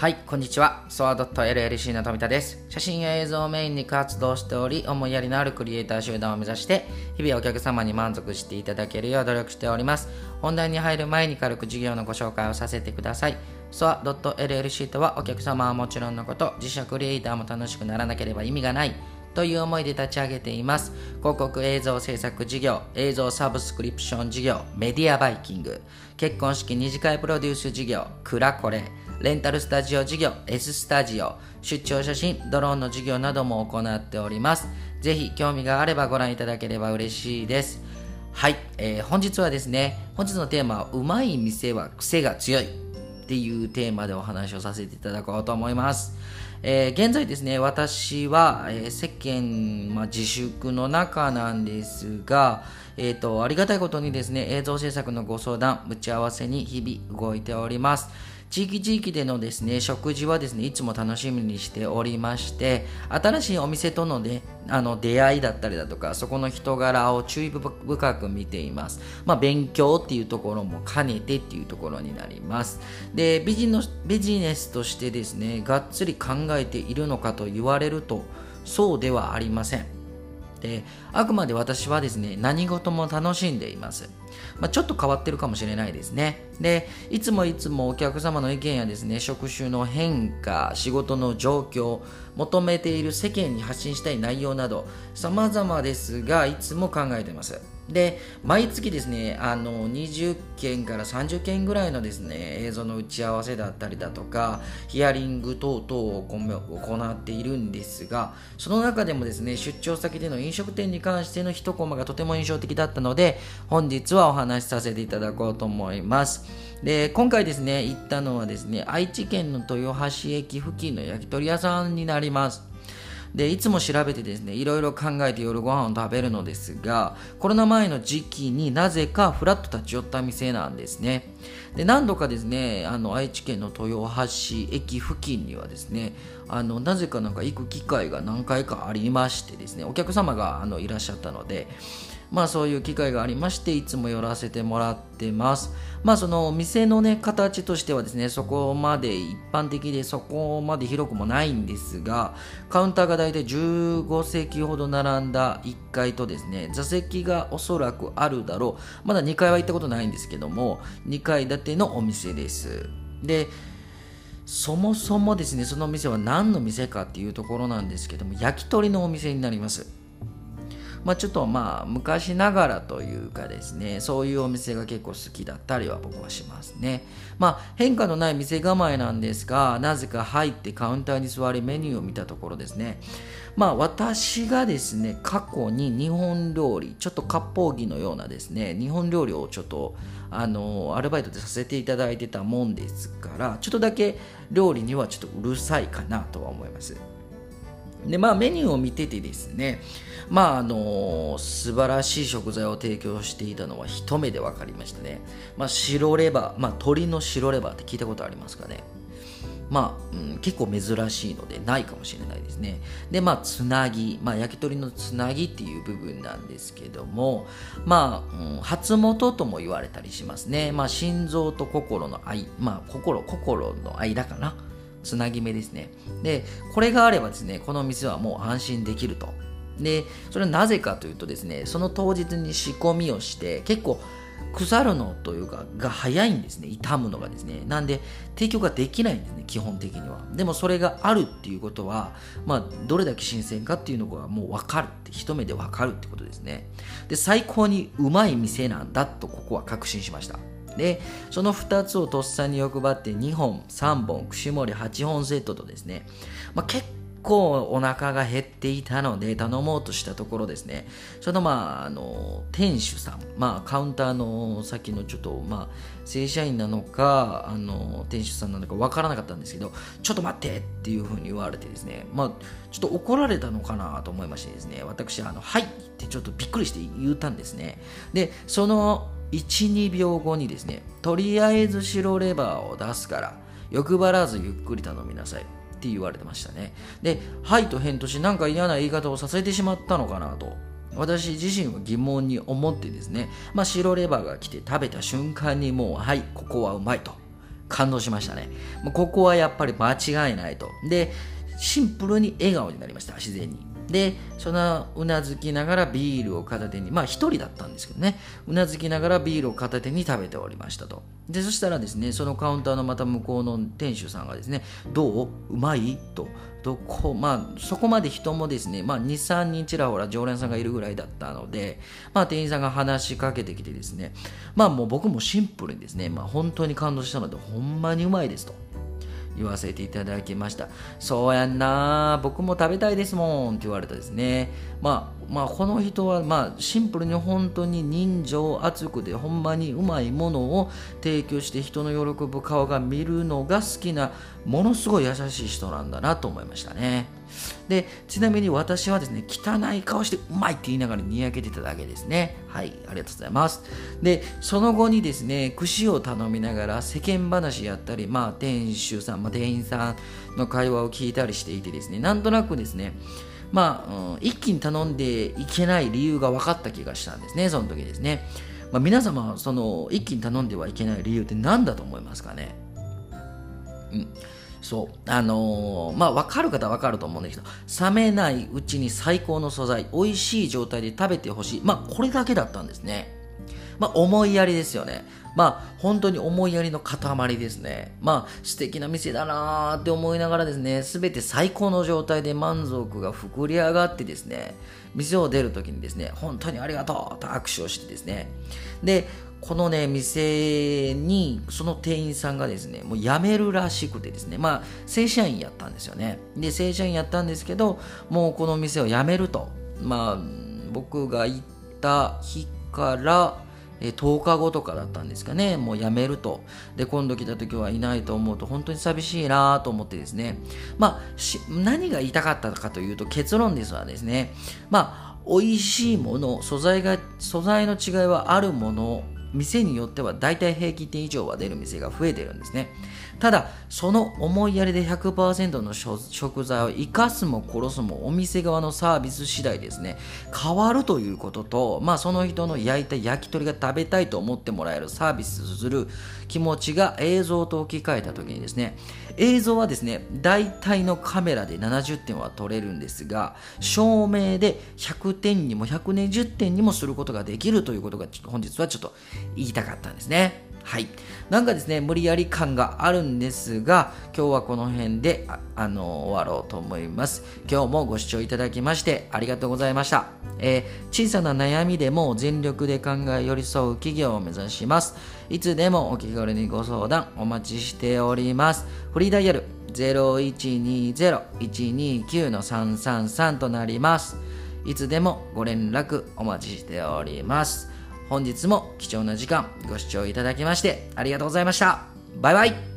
はい、こんにちは。ソアドット LLC の富田です。写真や映像をメインに活動しており、思いやりのあるクリエイター集団を目指して、日々お客様に満足していただけるよう努力しております。本題に入る前に軽く事業のご紹介をさせてください。ソアドット LLC とはお客様はもちろんのこと、自社クリエイターも楽しくならなければ意味がない。という思いで立ち上げています。広告映像制作事業、映像サブスクリプション事業、メディアバイキング、結婚式二次会プロデュース事業、クラコレ、レンタルスタジオ事業 S スタジオ、出張写真、ドローンの事業なども行っております。ぜひ興味があればご覧いただければ嬉しいです。はい、えー、本日はですね、本日のテーマは、うまい店は癖が強いっていうテーマでお話をさせていただこうと思います。えー、現在ですね、私は、えー、世間、まあ、自粛の中なんですが、えーと、ありがたいことにですね、映像制作のご相談、打ち合わせに日々動いております。地域地域でのですね、食事はですね、いつも楽しみにしておりまして、新しいお店とのね、あの出会いだったりだとか、そこの人柄を注意深く見ています。まあ、勉強っていうところも兼ねてっていうところになります。で、ビジのビジネスとしてですね、がっつり考えているのかと言われると、そうではありません。であくまで私はですね何事も楽しんでいます、まあ、ちょっと変わってるかもしれないですね。でいつもいつもお客様の意見やですね職種の変化仕事の状況求めている世間に発信したい内容など様々ですがいつも考えてます。で毎月ですねあの20件から30件ぐらいのですね映像の打ち合わせだったりだとかヒアリング等々を行っているんですがその中でもですね出張先での飲食店に関しての一コマがとても印象的だったので本日はお話しさせていただこうと思います。で今回ですね行ったのはですね愛知県の豊橋駅付近の焼き鳥屋さんになります。でいつも調べてですねいろいろ考えて夜ご飯を食べるのですがコロナ前の時期になぜかフラッと立ち寄った店なんですね。で何度かですねあの愛知県の豊橋駅付近にはですねあのなぜかなんか行く機会が何回かありましてですねお客様があのいらっしゃったのでまあそういう機会がありましていつも寄らせてもらってます。まあその店のね形としてはですねそこまで一般的でそこまで広くもないんですがカウンターが大体15席ほど並んだ1階とですね座席がおそらくあるだろう。まだ2階は行ったことないんですけども2階建てのお店です。でそもそもですねその店は何の店かっていうところなんですけども焼き鳥のお店になります。まあ、ちょっとまあ昔ながらというかですねそういうお店が結構好きだったりは僕はしますね。まあ変化のない店構えなんですがなぜか入ってカウンターに座りメニューを見たところですね。まあ私がですね過去に日本料理ちょっと割烹着のようなですね日本料理をちょっとあのアルバイトでさせていただいてたもんですからちょっとだけ料理にはちょっとうるさいかなとは思います。でまあメニューを見ててですねまああの素晴らしい食材を提供していたのは一目で分かりましたね、まあ、白レバー、まあ、鶏の白レバーって聞いたことありますかねまあ、うん、結構珍しいのでないかもしれないですね。で、まあ、つなぎ、まあ、焼き鳥のつなぎっていう部分なんですけども、まあ、うん、初元とも言われたりしますね。まあ、心臓と心の愛、まあ、心、心の間かな。つなぎ目ですね。で、これがあればですね、この店はもう安心できると。で、それはなぜかというとですね、その当日に仕込みをして、結構腐るのというか、が早いんですね、傷むのがですね。なんで、提供ができないんですね、基本的には。でもそれがあるっていうことは、まあ、どれだけ新鮮かっていうのがもう分かるって、一目で分かるってことですね。で、最高にうまい店なんだと、ここは確信しました。でその2つをとっさに欲張って2本3本串盛り8本セットとですね、まあ、結構お腹が減っていたので頼もうとしたところですね。そのまああの店主さん、まあ、カウンターの先のちょっとまあ正社員なのかあの店主さんなのか分からなかったんですけどちょっと待ってっていうふうに言われてですねまあちょっと怒られたのかなと思いましてですね私あのはいってちょっとびっくりして言ったんですね。でその12秒後にですねとりあえず白レバーを出すから欲張らずゆっくり頼みなさいって言われてましたねで「はい」と返答しなんか嫌な言い方をさせてしまったのかなと私自身は疑問に思ってですね、まあ、白レバーが来て食べた瞬間にもう「はいここはうまい」と感動しましたね。もうここはやっぱり間違いないと。で、シンプルに笑顔になりました、自然に。で、そのうなずきながらビールを片手に、まあ一人だったんですけどね、うなずきながらビールを片手に食べておりましたと。で、そしたらですね、そのカウンターのまた向こうの店主さんがですね、どう？うまい？と。どこまあ、そこまで人もですね、まあ、2、3人ちらほら常連さんがいるぐらいだったので、まあ、店員さんが話しかけてきてですね、まあ、もう僕もシンプルにですね、まあ、本当に感動したので、ほんまにうまいですと。言わせていただきました。そうやんな僕も食べたいですもんって言われたですね。まあ、まあ、この人は、まあ、シンプルに本当に人情厚くでほんまにうまいものを提供して人の喜ぶ顔が見るのが好きなものすごい優しい人なんだなと思いましたね。でちなみに私はですね汚い顔してうまいって言いながらにやけてただけですねはいありがとうございますでその後にですね串を頼みながら世間話やったりまあ店主さん、まあ、店員さんの会話を聞いたりしていてですねなんとなくですねまあ、うん、一気に頼んでいけない理由が分かった気がしたんですねその時ですねまあ、皆様その一気に頼んではいけない理由って何だと思いますかね？うんそう。あのー、まあ、分かる方は分かると思うんですけど、冷めないうちに最高の素材、美味しい状態で食べてほしい。まあ、これだけだったんですね。まあ、思いやりですよね。まあ、本当に思いやりの塊ですね。まあ、素敵な店だなーって思いながらですね、すべて最高の状態で満足が膨れ上がってですね、店を出るときにですね、本当にありがとうと握手をしてですね、で、このね、店に、その店員さんがですね、もう辞めるらしくてですね、まあ、正社員やったんですよね。で、正社員やったんですけど、もうこの店を辞めると。まあ、僕が行った日から、え10日後とかだったんですかね、もう辞めると。で、今度来た時はいないと思うと、本当に寂しいなと思ってですね、まあ、何が言いたかったかというと、結論ですはですね、まあ、美味しいもの、素材が、素材の違いはあるもの店によっては大体平均点以上は出る店が増えてるんですね。ただ、その思いやりで100%の食材を生かすも殺すもお店側のサービス次第ですね、変わるということと、まあその人の焼いた焼き鳥が食べたいと思ってもらえるサービスする気持ちが映像と置き換えた時にですね、映像はですね、大体のカメラで70点は撮れるんですが、照明で100点にも120点にもすることができるということが本日はちょっと言いたかったんですね。はい。なんかですね、無理やり感があるんですが、今日はこの辺でああの終わろうと思います。今日もご視聴いただきましてありがとうございました。えー、小さな悩みでも全力で考え寄り添う企業を目指します。いつでもお気軽にご相談お待ちしております。フリーダイヤル0120-129-333となります。いつでもご連絡お待ちしております。本日も貴重な時間ご視聴いただきましてありがとうございました。バイバイ